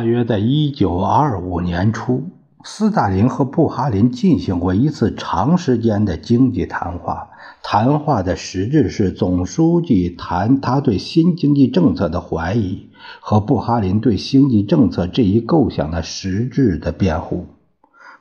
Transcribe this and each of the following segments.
大约在一九二五年初，斯大林和布哈林进行过一次长时间的经济谈话。谈话的实质是总书记谈他对新经济政策的怀疑，和布哈林对经济政策这一构想的实质的辩护。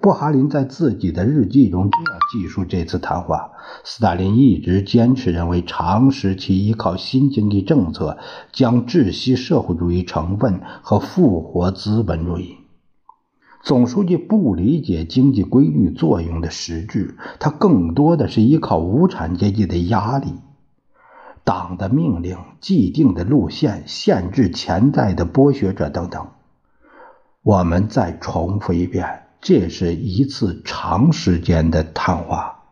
布哈林在自己的日记中这样记述这次谈话：斯大林一直坚持认为，长时期依靠新经济政策将窒息社会主义成分和复活资本主义。总书记不理解经济规律作用的实质，他更多的是依靠无产阶级的压力、党的命令、既定的路线、限制潜在的剥削者等等。我们再重复一遍。这是一次长时间的谈话，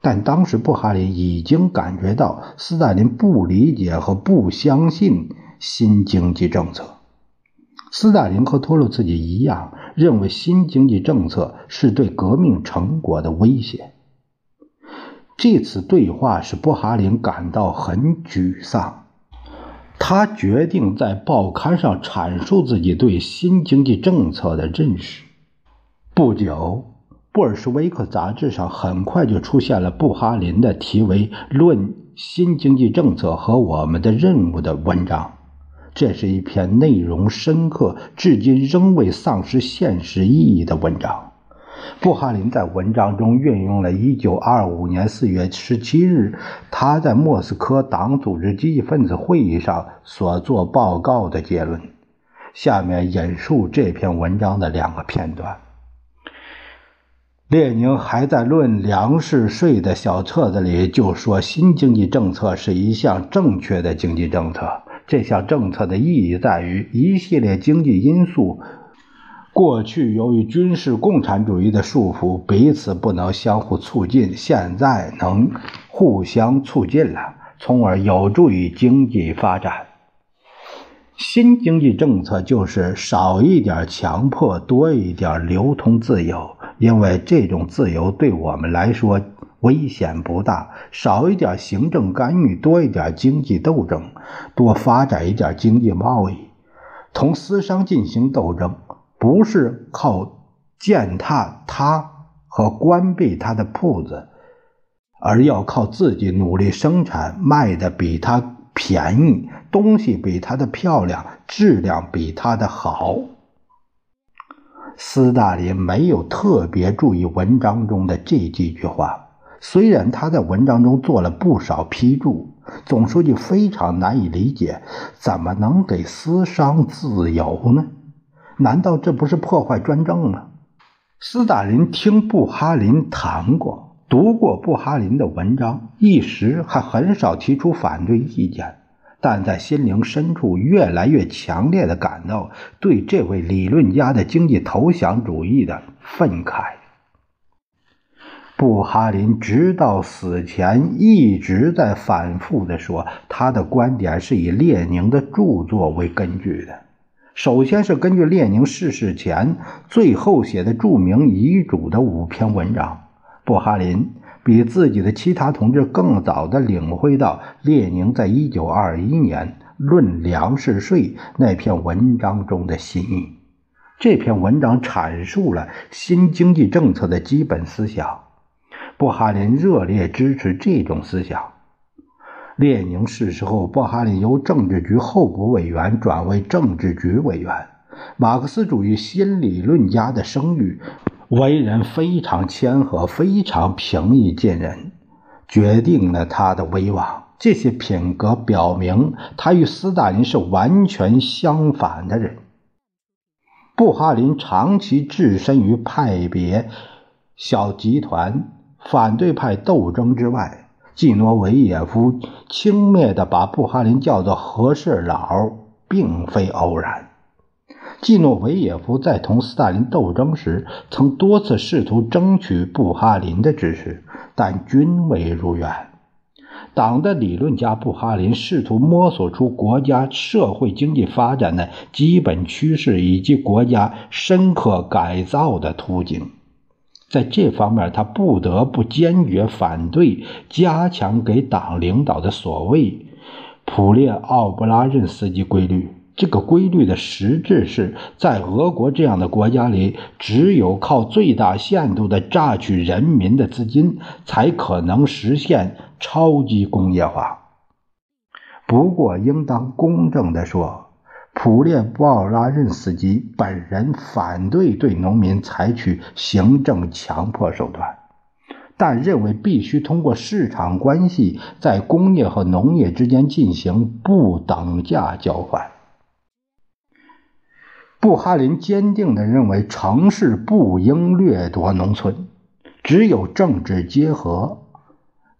但当时布哈林已经感觉到斯大林不理解和不相信新经济政策。斯大林和托洛茨基一样，认为新经济政策是对革命成果的威胁。这次对话使布哈林感到很沮丧，他决定在报刊上阐述自己对新经济政策的认识。不久，布尔什维克杂志上很快就出现了布哈林的题为《论新经济政策和我们的任务》的文章。这是一篇内容深刻、至今仍未丧失现实意义的文章。布哈林在文章中运用了1925年4月17日他在莫斯科党组织积极分子会议上所做报告的结论。下面引述这篇文章的两个片段。列宁还在论粮食税的小册子里就说，新经济政策是一项正确的经济政策。这项政策的意义在于，一系列经济因素过去由于军事共产主义的束缚，彼此不能相互促进，现在能互相促进了，从而有助于经济发展。新经济政策就是少一点强迫，多一点流通自由。因为这种自由对我们来说危险不大，少一点行政干预，多一点经济斗争，多发展一点经济贸易，同私商进行斗争，不是靠践踏他和关闭他的铺子，而要靠自己努力生产，卖的比他便宜，东西比他的漂亮，质量比他的好。斯大林没有特别注意文章中的这几句话，虽然他在文章中做了不少批注。总书记非常难以理解，怎么能给私商自由呢？难道这不是破坏专政吗？斯大林听布哈林谈过，读过布哈林的文章，一时还很少提出反对意见。但在心灵深处，越来越强烈的感到对这位理论家的经济投降主义的愤慨。布哈林直到死前一直在反复的说，他的观点是以列宁的著作为根据的。首先是根据列宁逝世前最后写的著名遗嘱的五篇文章，布哈林。比自己的其他同志更早地领会到列宁在一九二一年论粮食税那篇文章中的心意。这篇文章阐述了新经济政策的基本思想，布哈林热烈支持这种思想。列宁逝世后，布哈林由政治局候补委员转为政治局委员。马克思主义新理论家的声誉。为人非常谦和，非常平易近人，决定了他的威望。这些品格表明，他与斯大林是完全相反的人。布哈林长期置身于派别、小集团、反对派斗争之外，季诺维也夫轻蔑地把布哈林叫做“和事佬”，并非偶然。季诺维也夫在同斯大林斗争时，曾多次试图争取布哈林的支持，但均未如愿。党的理论家布哈林试图摸索出国家社会经济发展的基本趋势以及国家深刻改造的途径。在这方面，他不得不坚决反对加强给党领导的所谓普列奥布拉任斯基规律。这个规律的实质是在俄国这样的国家里，只有靠最大限度地榨取人民的资金，才可能实现超级工业化。不过，应当公正地说，普列鲍拉任斯基本人反对对农民采取行政强迫手段，但认为必须通过市场关系，在工业和农业之间进行不等价交换。布哈林坚定地认为，城市不应掠夺农村，只有政治结合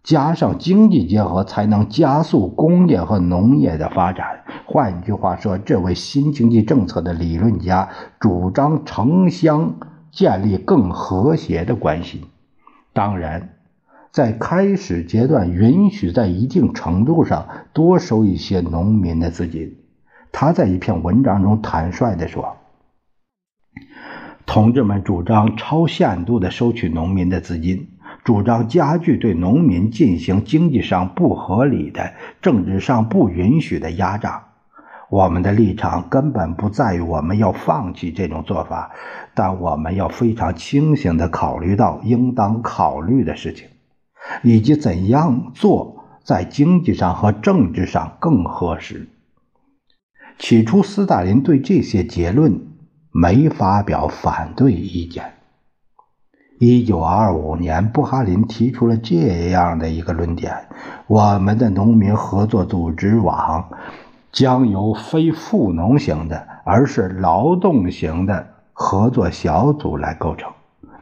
加上经济结合，才能加速工业和农业的发展。换句话说，这位新经济政策的理论家主张城乡建立更和谐的关系。当然，在开始阶段，允许在一定程度上多收一些农民的资金。他在一篇文章中坦率地说：“同志们主张超限度地收取农民的资金，主张加剧对农民进行经济上不合理的、政治上不允许的压榨。我们的立场根本不在于我们要放弃这种做法，但我们要非常清醒地考虑到应当考虑的事情，以及怎样做在经济上和政治上更合适。”起初，斯大林对这些结论没发表反对意见。一九二五年，布哈林提出了这样的一个论点：我们的农民合作组织网将由非富农型的，而是劳动型的合作小组来构成。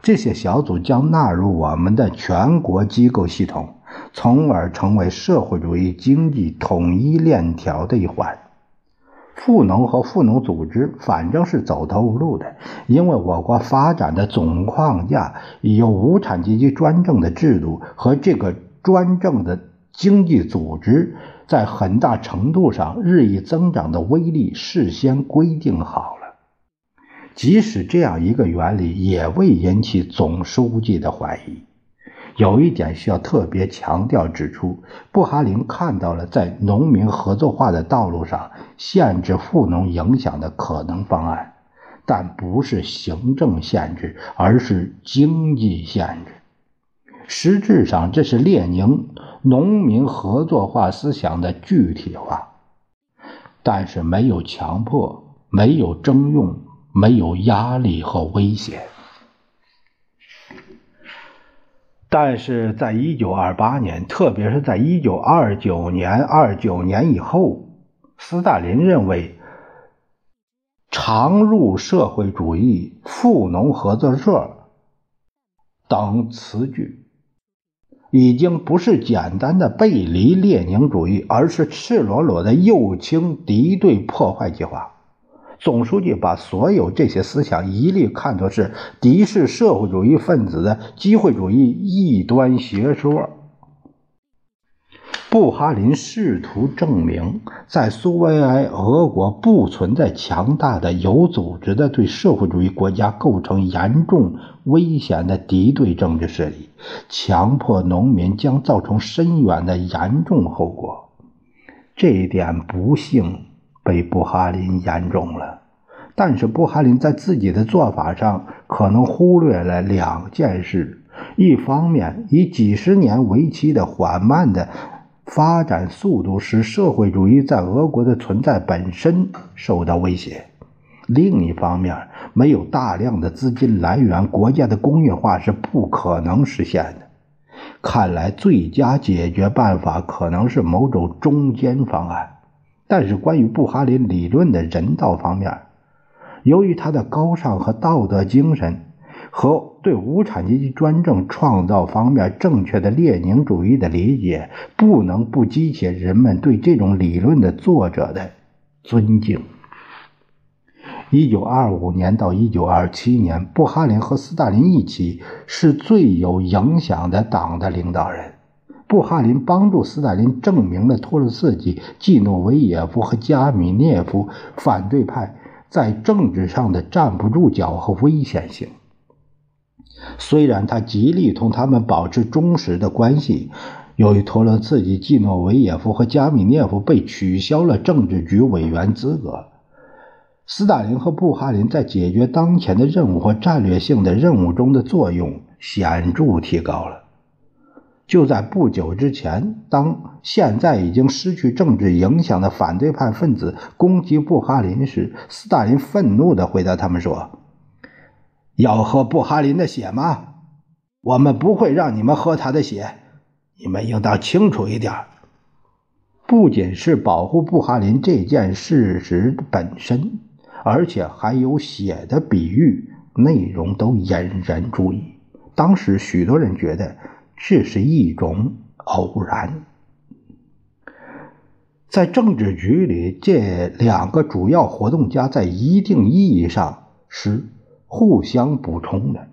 这些小组将纳入我们的全国机构系统，从而成为社会主义经济统一链条的一环。富农和富农组织反正是走投无路的，因为我国发展的总框架有无产阶级专政的制度和这个专政的经济组织在很大程度上日益增长的威力事先规定好了。即使这样一个原理，也未引起总书记的怀疑。有一点需要特别强调指出：布哈林看到了在农民合作化的道路上限制富农影响的可能方案，但不是行政限制，而是经济限制。实质上，这是列宁农民合作化思想的具体化，但是没有强迫，没有征用，没有压力和威胁。但是在一九二八年，特别是在一九二九年、二九年以后，斯大林认为“常入社会主义”“富农合作社”等词句，已经不是简单的背离列宁主义，而是赤裸裸的右倾敌对破坏计划。总书记把所有这些思想一律看作是敌视社会主义分子的机会主义异端学说。布哈林试图证明，在苏维埃俄国不存在强大的、有组织的对社会主义国家构成严重危险的敌对政治势力，强迫农民将造成深远的严重后果。这一点不幸。被布哈林言中了，但是布哈林在自己的做法上可能忽略了两件事：一方面，以几十年为期的缓慢的发展速度使社会主义在俄国的存在本身受到威胁；另一方面，没有大量的资金来源，国家的工业化是不可能实现的。看来，最佳解决办法可能是某种中间方案。但是，关于布哈林理论的人道方面，由于他的高尚和道德精神，和对无产阶级专政创造方面正确的列宁主义的理解，不能不激起人们对这种理论的作者的尊敬。一九二五年到一九二七年，布哈林和斯大林一起是最有影响的党的领导人。布哈林帮助斯大林证明了托洛茨基、季诺维也夫和加米涅夫反对派在政治上的站不住脚和危险性。虽然他极力同他们保持忠实的关系，由于托洛茨基、季诺维也夫和加米涅夫被取消了政治局委员资格，斯大林和布哈林在解决当前的任务和战略性的任务中的作用显著提高了。就在不久之前，当现在已经失去政治影响的反对派分子攻击布哈林时，斯大林愤怒地回答他们说：“要喝布哈林的血吗？我们不会让你们喝他的血。你们应当清楚一点，不仅是保护布哈林这件事实本身，而且还有血的比喻内容都引人注意。当时许多人觉得。”这是一种偶然。在政治局里，这两个主要活动家在一定意义上是互相补充的。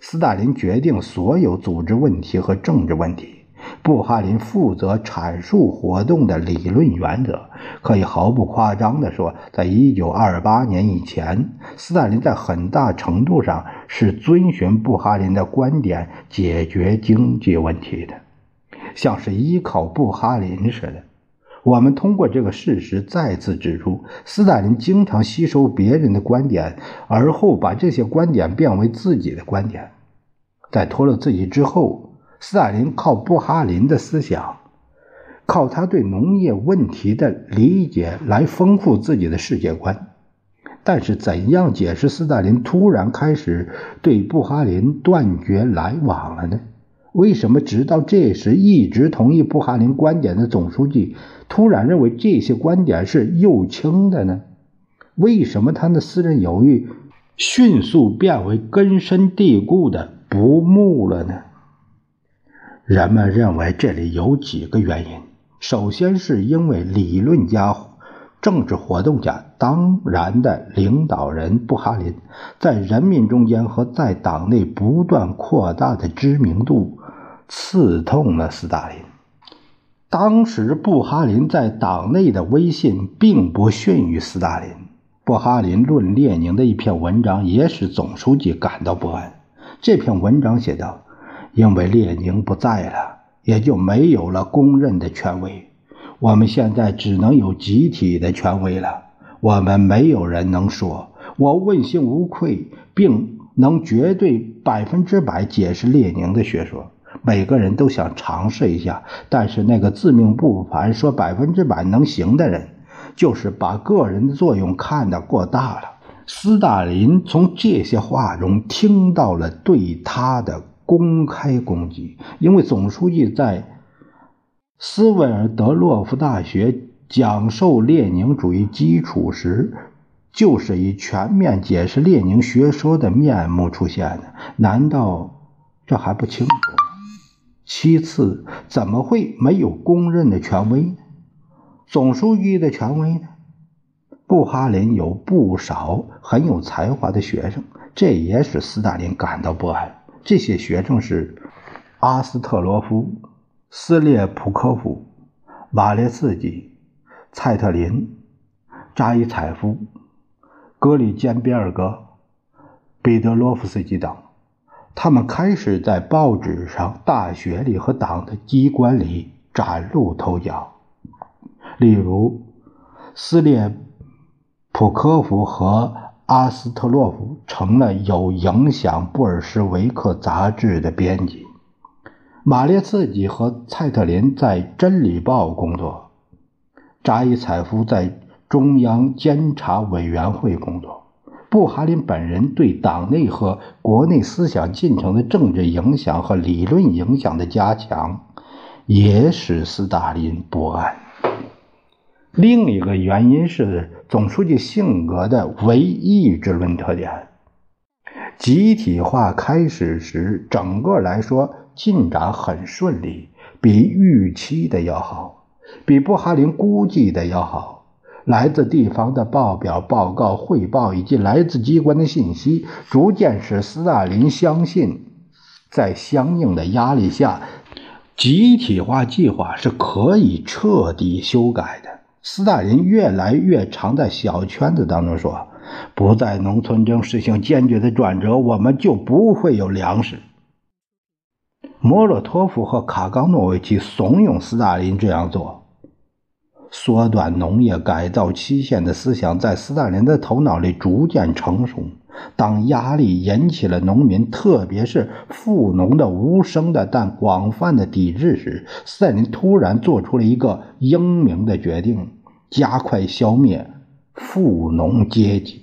斯大林决定所有组织问题和政治问题。布哈林负责阐述活动的理论原则，可以毫不夸张地说，在一九二八年以前，斯大林在很大程度上是遵循布哈林的观点解决经济问题的，像是依靠布哈林似的。我们通过这个事实再次指出，斯大林经常吸收别人的观点，而后把这些观点变为自己的观点。在脱了自己之后。斯大林靠布哈林的思想，靠他对农业问题的理解来丰富自己的世界观。但是，怎样解释斯大林突然开始对布哈林断绝来往了呢？为什么直到这时一直同意布哈林观点的总书记突然认为这些观点是右倾的呢？为什么他的私人犹豫迅速变为根深蒂固的不睦了呢？人们认为这里有几个原因。首先，是因为理论家、政治活动家，当然的领导人布哈林，在人民中间和在党内不断扩大的知名度，刺痛了斯大林。当时，布哈林在党内的威信并不逊于斯大林。布哈林论列宁的一篇文章也使总书记感到不安。这篇文章写道。因为列宁不在了，也就没有了公认的权威。我们现在只能有集体的权威了。我们没有人能说我问心无愧，并能绝对百分之百解释列宁的学说。每个人都想尝试一下，但是那个自命不凡、说百分之百能行的人，就是把个人的作用看得过大了。斯大林从这些话中听到了对他的。公开攻击，因为总书记在斯维尔德洛夫大学讲授列宁主义基础时，就是以全面解释列宁学说的面目出现的。难道这还不清楚？其次，怎么会没有公认的权威呢？总书记的权威呢？布哈林有不少很有才华的学生，这也使斯大林感到不安。这些学生是阿斯特罗夫、斯列普科夫、瓦列茨基、蔡特林、扎伊采夫、格里坚别尔格、彼得罗夫斯基等。他们开始在报纸上、大学里和党的机关里崭露头角。例如，斯列普科夫和。阿斯特洛夫成了有影响布尔什维克杂志的编辑，马列茨基和蔡特林在《真理报》工作，扎伊采夫在中央监察委员会工作。布哈林本人对党内和国内思想进程的政治影响和理论影响的加强，也使斯大林不安。另一个原因是总书记性格的唯意志论特点。集体化开始时，整个来说进展很顺利，比预期的要好，比布哈林估计的要好。来自地方的报表、报告、汇报以及来自机关的信息，逐渐使斯大林相信，在相应的压力下，集体化计划是可以彻底修改的。斯大林越来越常在小圈子当中说。不在农村中实行坚决的转折，我们就不会有粮食。莫洛托夫和卡冈诺维奇怂恿斯大林这样做。缩短农业改造期限的思想在斯大林的头脑里逐渐成熟。当压力引起了农民，特别是富农的无声的但广泛的抵制时，斯大林突然做出了一个英明的决定：加快消灭富农阶级。